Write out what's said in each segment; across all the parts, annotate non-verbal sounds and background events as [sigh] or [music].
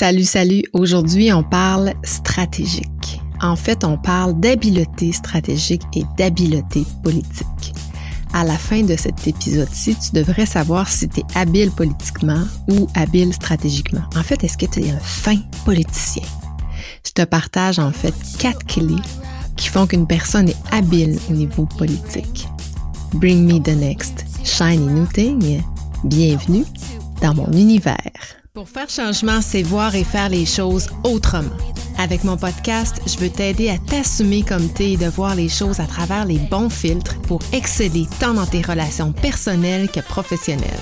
Salut, salut. Aujourd'hui, on parle stratégique. En fait, on parle d'habileté stratégique et d'habileté politique. À la fin de cet épisode-ci, tu devrais savoir si tu es habile politiquement ou habile stratégiquement. En fait, est-ce que tu es un fin politicien? Je te partage en fait quatre clés qui font qu'une personne est habile au niveau politique. Bring me the next shiny new thing. Bienvenue dans mon univers. Pour faire changement, c'est voir et faire les choses autrement. Avec mon podcast, je veux t'aider à t'assumer comme t'es et de voir les choses à travers les bons filtres pour exceller tant dans tes relations personnelles que professionnelles.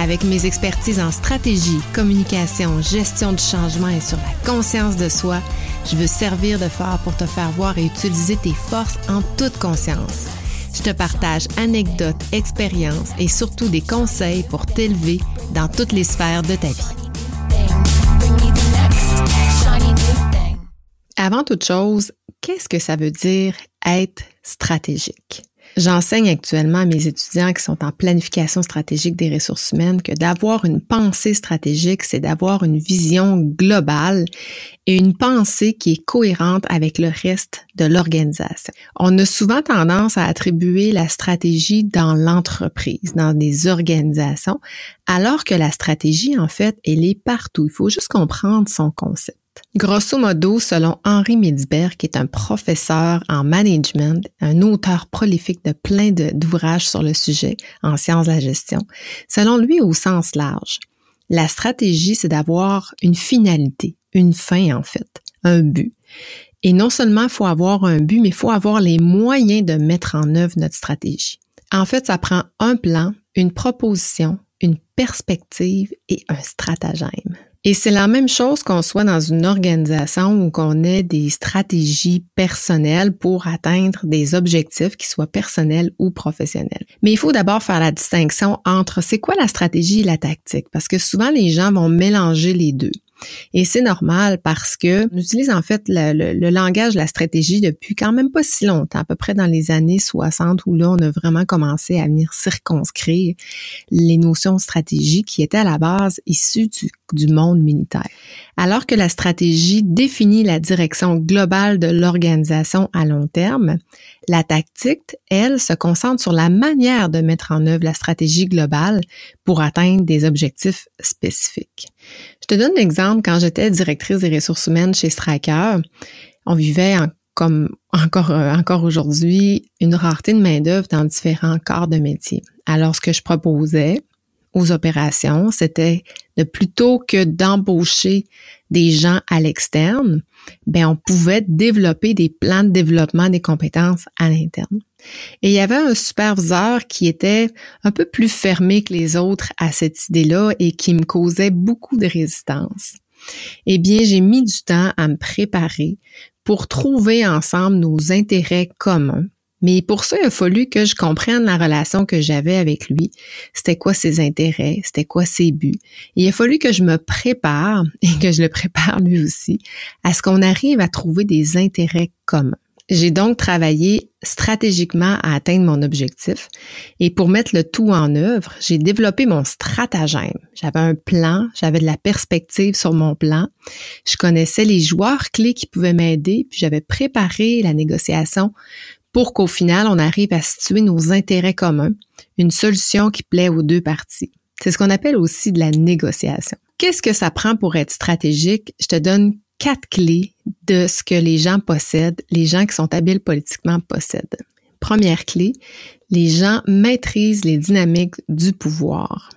Avec mes expertises en stratégie, communication, gestion du changement et sur la conscience de soi, je veux servir de phare pour te faire voir et utiliser tes forces en toute conscience. Je te partage anecdotes, expériences et surtout des conseils pour t'élever dans toutes les sphères de ta vie. Avant toute chose, qu'est-ce que ça veut dire être stratégique? J'enseigne actuellement à mes étudiants qui sont en planification stratégique des ressources humaines que d'avoir une pensée stratégique, c'est d'avoir une vision globale et une pensée qui est cohérente avec le reste de l'organisation. On a souvent tendance à attribuer la stratégie dans l'entreprise, dans des organisations, alors que la stratégie, en fait, elle est partout. Il faut juste comprendre son concept. Grosso modo, selon Henri Midsberg, qui est un professeur en management, un auteur prolifique de plein d'ouvrages sur le sujet en sciences de la gestion, selon lui au sens large, la stratégie, c'est d'avoir une finalité, une fin en fait, un but. Et non seulement faut avoir un but, mais faut avoir les moyens de mettre en œuvre notre stratégie. En fait, ça prend un plan, une proposition, une perspective et un stratagème. Et c'est la même chose qu'on soit dans une organisation où qu'on ait des stratégies personnelles pour atteindre des objectifs qui soient personnels ou professionnels. Mais il faut d'abord faire la distinction entre c'est quoi la stratégie et la tactique parce que souvent les gens vont mélanger les deux. Et c'est normal parce que on utilise en fait le, langage, la stratégie depuis quand même pas si longtemps, à peu près dans les années 60 où là, on a vraiment commencé à venir circonscrire les notions de stratégie qui étaient à la base issues du monde militaire. Alors que la stratégie définit la direction globale de l'organisation à long terme, la tactique, elle, se concentre sur la manière de mettre en œuvre la stratégie globale pour atteindre des objectifs spécifiques. Je te donne un exemple. Quand j'étais directrice des ressources humaines chez Striker, on vivait comme encore, euh, encore aujourd'hui, une rareté de main-d'œuvre dans différents corps de métier. Alors, ce que je proposais aux opérations, c'était de plutôt que d'embaucher des gens à l'externe, ben on pouvait développer des plans de développement des compétences à l'interne. Et il y avait un superviseur qui était un peu plus fermé que les autres à cette idée-là et qui me causait beaucoup de résistance. Eh bien, j'ai mis du temps à me préparer pour trouver ensemble nos intérêts communs mais pour ça, il a fallu que je comprenne la relation que j'avais avec lui. C'était quoi ses intérêts, c'était quoi ses buts? il a fallu que je me prépare [laughs] et que je le prépare lui aussi à ce qu'on arrive à trouver des intérêts communs. J'ai donc travaillé stratégiquement à atteindre mon objectif et pour mettre le tout en œuvre, j'ai développé mon stratagème. J'avais un plan, j'avais de la perspective sur mon plan. Je connaissais les joueurs clés qui pouvaient m'aider, puis j'avais préparé la négociation pour qu'au final, on arrive à situer nos intérêts communs, une solution qui plaît aux deux parties. C'est ce qu'on appelle aussi de la négociation. Qu'est-ce que ça prend pour être stratégique? Je te donne quatre clés de ce que les gens possèdent, les gens qui sont habiles politiquement possèdent. Première clé, les gens maîtrisent les dynamiques du pouvoir.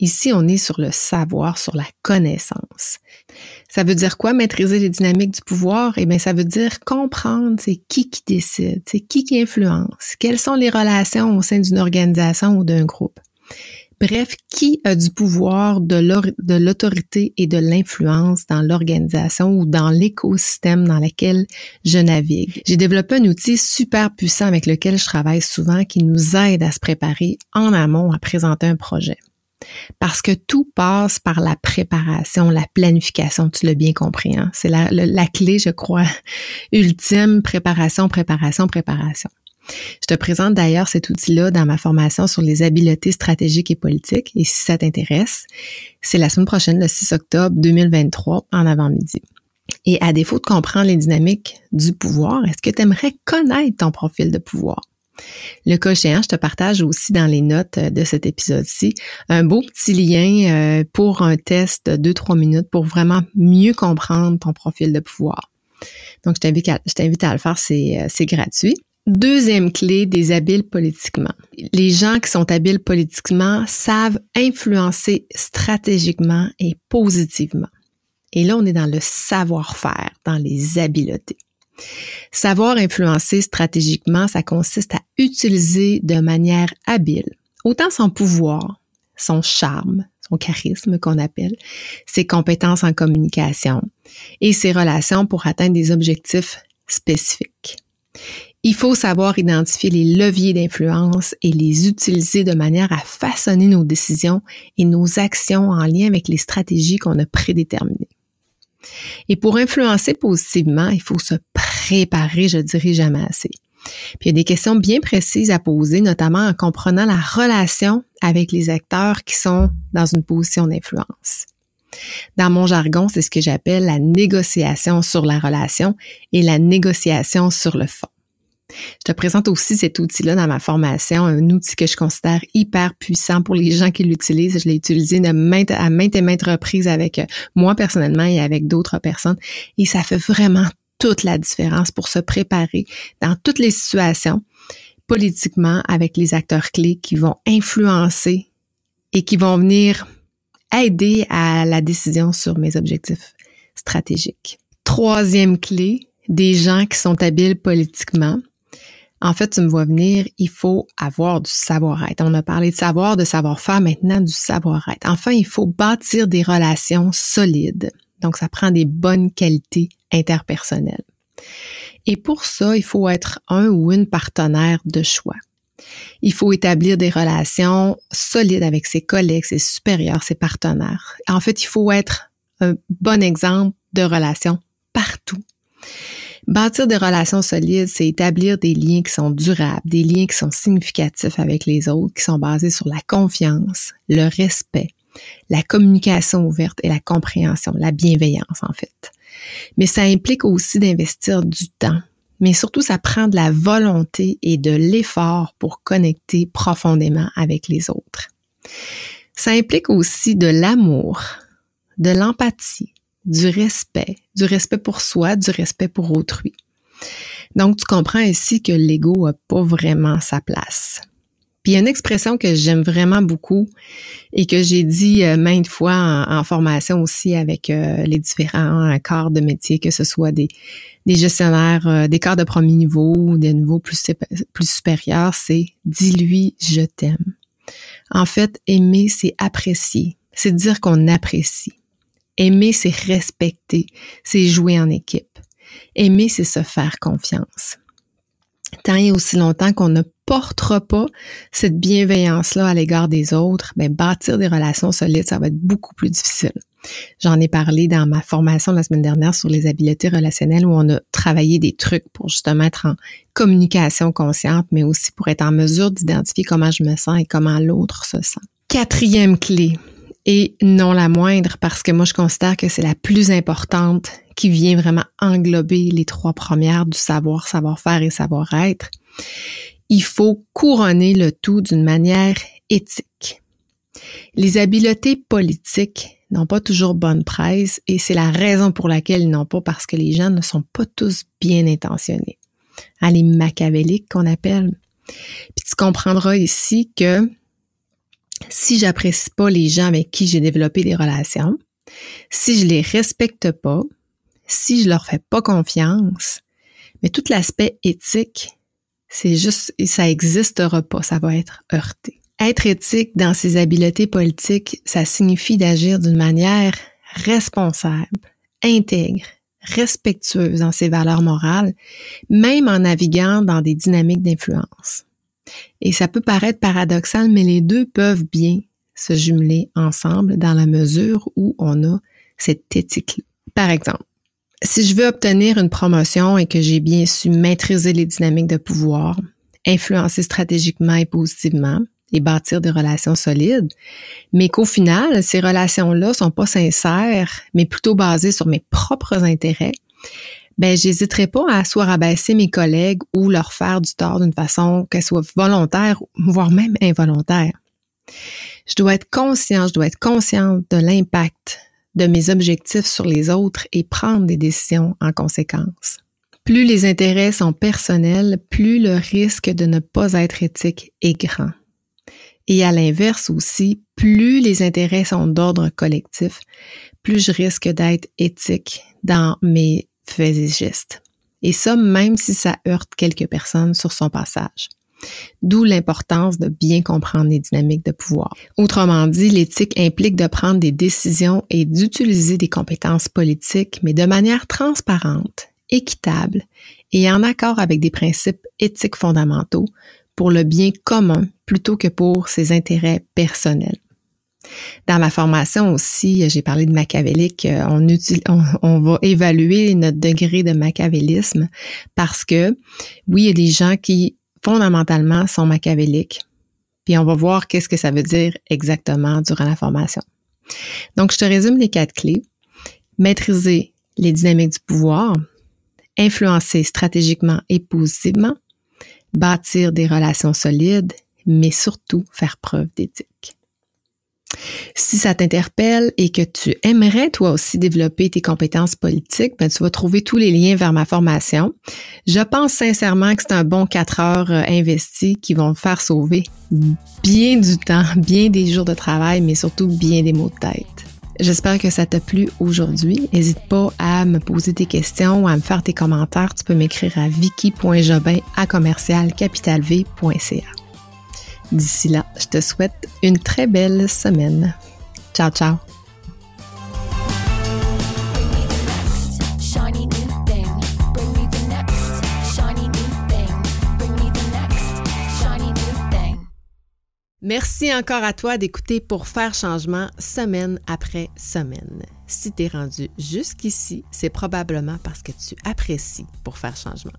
Ici, on est sur le savoir, sur la connaissance. Ça veut dire quoi, maîtriser les dynamiques du pouvoir? Eh bien, ça veut dire comprendre c'est qui qui décide, c'est qui qui influence, quelles sont les relations au sein d'une organisation ou d'un groupe. Bref, qui a du pouvoir, de l'autorité et de l'influence dans l'organisation ou dans l'écosystème dans lequel je navigue. J'ai développé un outil super puissant avec lequel je travaille souvent qui nous aide à se préparer en amont à présenter un projet. Parce que tout passe par la préparation, la planification, tu l'as bien compris. Hein? C'est la, clé, je crois, [laughs] ultime, préparation, préparation, préparation. Je te présente d'ailleurs cet outil-là dans ma formation sur les habiletés stratégiques et politiques. Et si ça t'intéresse, c'est la semaine prochaine, le 6 octobre 2023, en avant-midi. Et à défaut de comprendre les dynamiques du pouvoir, est-ce que tu aimerais connaître ton profil de pouvoir? Le cas je te partage aussi dans les notes de cet épisode-ci un beau petit lien euh, pour un test de 2-3 minutes pour vraiment mieux comprendre ton profil de pouvoir. Donc, je t'invite à, le faire, euh, c'est gratuit. Deuxième clé des habiles politiquement. Les gens qui sont habiles politiquement savent influencer stratégiquement et positivement. Et là, on est dans le savoir-faire, dans les habiletés. Savoir influencer stratégiquement, ça consiste à utiliser de manière habile autant son pouvoir, son charme, son charisme qu'on appelle, ses compétences en communication et ses relations pour atteindre des objectifs spécifiques. Il faut savoir identifier les leviers d'influence et les utiliser de manière à façonner nos décisions et nos actions en lien avec les stratégies qu'on a prédéterminées. Et pour influencer positivement, il faut se préparer, je dirais jamais assez. Puis il y a des questions bien précises à poser, notamment en comprenant la relation avec les acteurs qui sont dans une position d'influence. Dans mon jargon, c'est ce que j'appelle la négociation sur la relation et la négociation sur le fond. Je te présente aussi cet outil-là dans ma formation, un outil que je considère hyper puissant pour les gens qui l'utilisent. Je l'ai utilisé de à maintes et maintes reprises avec euh, moi personnellement et avec d'autres personnes. Et ça fait vraiment toute la différence pour se préparer dans toutes les situations politiquement avec les acteurs clés qui vont influencer et qui vont venir aider à la décision sur mes objectifs stratégiques. Troisième clé, des gens qui sont habiles politiquement. En fait, tu me vois venir, il faut avoir du savoir-être. On a parlé de savoir, de savoir-faire, maintenant du savoir-être. Enfin, il faut bâtir des relations solides. Donc, ça prend des bonnes qualités interpersonnelles. Et pour ça, il faut être un ou une partenaire de choix. Il faut établir des relations solides avec ses collègues, ses supérieurs, ses partenaires. En fait, il faut être un bon exemple de relation partout. Bâtir des relations solides, c'est établir des liens qui sont durables, des liens qui sont significatifs avec les autres, qui sont basés sur la confiance, le respect, la communication ouverte et la compréhension, la bienveillance en fait. Mais ça implique aussi d'investir du temps. Mais surtout, ça prend de la volonté et de l'effort pour connecter profondément avec les autres. Ça implique aussi de l'amour, de l'empathie, du respect, du respect pour soi, du respect pour autrui. Donc, tu comprends ici que l'ego n'a pas vraiment sa place. Il y a une expression que j'aime vraiment beaucoup et que j'ai dit euh, maintes fois en, formation aussi avec euh, les différents corps de métier, que ce soit des, gestionnaires, euh, des corps de premier niveau ou des niveaux plus, supérieurs, c'est dis-lui je t'aime. En fait, aimer, c'est apprécier, c'est dire qu'on apprécie. Aimer, c'est respecter, c'est jouer en équipe. Aimer, c'est se faire confiance. Tant et aussi longtemps qu'on ne portera pas cette bienveillance-là à l'égard des autres, ben, bâtir des relations solides, ça va être beaucoup plus difficile. J'en ai parlé dans ma formation la semaine dernière sur les habiletés relationnelles où on a travaillé des trucs pour justement être en communication consciente, mais aussi pour être en mesure d'identifier comment je me sens et comment l'autre se sent. Quatrième clé, et non la moindre parce que moi je considère que c'est la plus importante qui vient vraiment englober les trois premières du savoir, savoir-faire et savoir-être. Il faut couronner le tout d'une manière éthique. Les habiletés politiques n'ont pas toujours bonne presse et c'est la raison pour laquelle ils n'ont pas parce que les gens ne sont pas tous bien intentionnés. À les machiavéliques qu'on appelle. Puis tu comprendras ici que si j'apprécie pas les gens avec qui j'ai développé des relations, si je les respecte pas, si je leur fais pas confiance, mais tout l'aspect éthique, c'est juste, ça existera pas, ça va être heurté. Être éthique dans ses habiletés politiques, ça signifie d'agir d'une manière responsable, intègre, respectueuse dans ses valeurs morales, même en naviguant dans des dynamiques d'influence. Et ça peut paraître paradoxal, mais les deux peuvent bien se jumeler ensemble dans la mesure où on a cette éthique. Par exemple, si je veux obtenir une promotion et que j'ai bien su maîtriser les dynamiques de pouvoir influencer stratégiquement et positivement et bâtir des relations solides, mais qu'au final, ces relations-là sont pas sincères, mais plutôt basées sur mes propres intérêts, ben j'hésiterai pas à soit rabaisser mes collègues ou leur faire du tort d'une façon qu'elle soit volontaire, voire même involontaire. Je dois être conscient, je dois être consciente de l'impact de mes objectifs sur les autres et prendre des décisions en conséquence. Plus les intérêts sont personnels, plus le risque de ne pas être éthique est grand. Et à l'inverse aussi, plus les intérêts sont d'ordre collectif, plus je risque d'être éthique dans mes faits et gestes. Et ça, même si ça heurte quelques personnes sur son passage. D'où l'importance de bien comprendre les dynamiques de pouvoir. Autrement dit, l'éthique implique de prendre des décisions et d'utiliser des compétences politiques, mais de manière transparente, équitable et en accord avec des principes éthiques fondamentaux pour le bien commun plutôt que pour ses intérêts personnels. Dans ma formation aussi, j'ai parlé de machiavélique. Euh, on, on, on, va évaluer notre degré de machiavélisme parce que, oui, il y a des gens qui fondamentalement sont machiavéliques. Puis on va voir qu'est-ce que ça veut dire exactement durant la formation. Donc, je te résume les quatre clés. Maîtriser les dynamiques du pouvoir, influencer stratégiquement et positivement, bâtir des relations solides, mais surtout faire preuve d'éthique. Si ça t'interpelle et que tu aimerais toi aussi développer tes compétences politiques, ben, tu vas trouver tous les liens vers ma formation. Je pense sincèrement que c'est un bon quatre heures euh, investies qui vont faire sauver bien du temps, [laughs] bien des jours de travail, mais surtout bien des mots de tête. J'espère que ça t'a plu aujourd'hui. N'hésite pas à me poser tes questions ou à me faire tes commentaires. Tu peux m'écrire à vicky.jobin. D'ici là, je te souhaite une très belle semaine. Ciao, ciao. Merci encore à toi d'écouter pour faire changement semaine après semaine. Si tu es rendu jusqu'ici, c'est probablement parce que tu apprécies pour faire changement.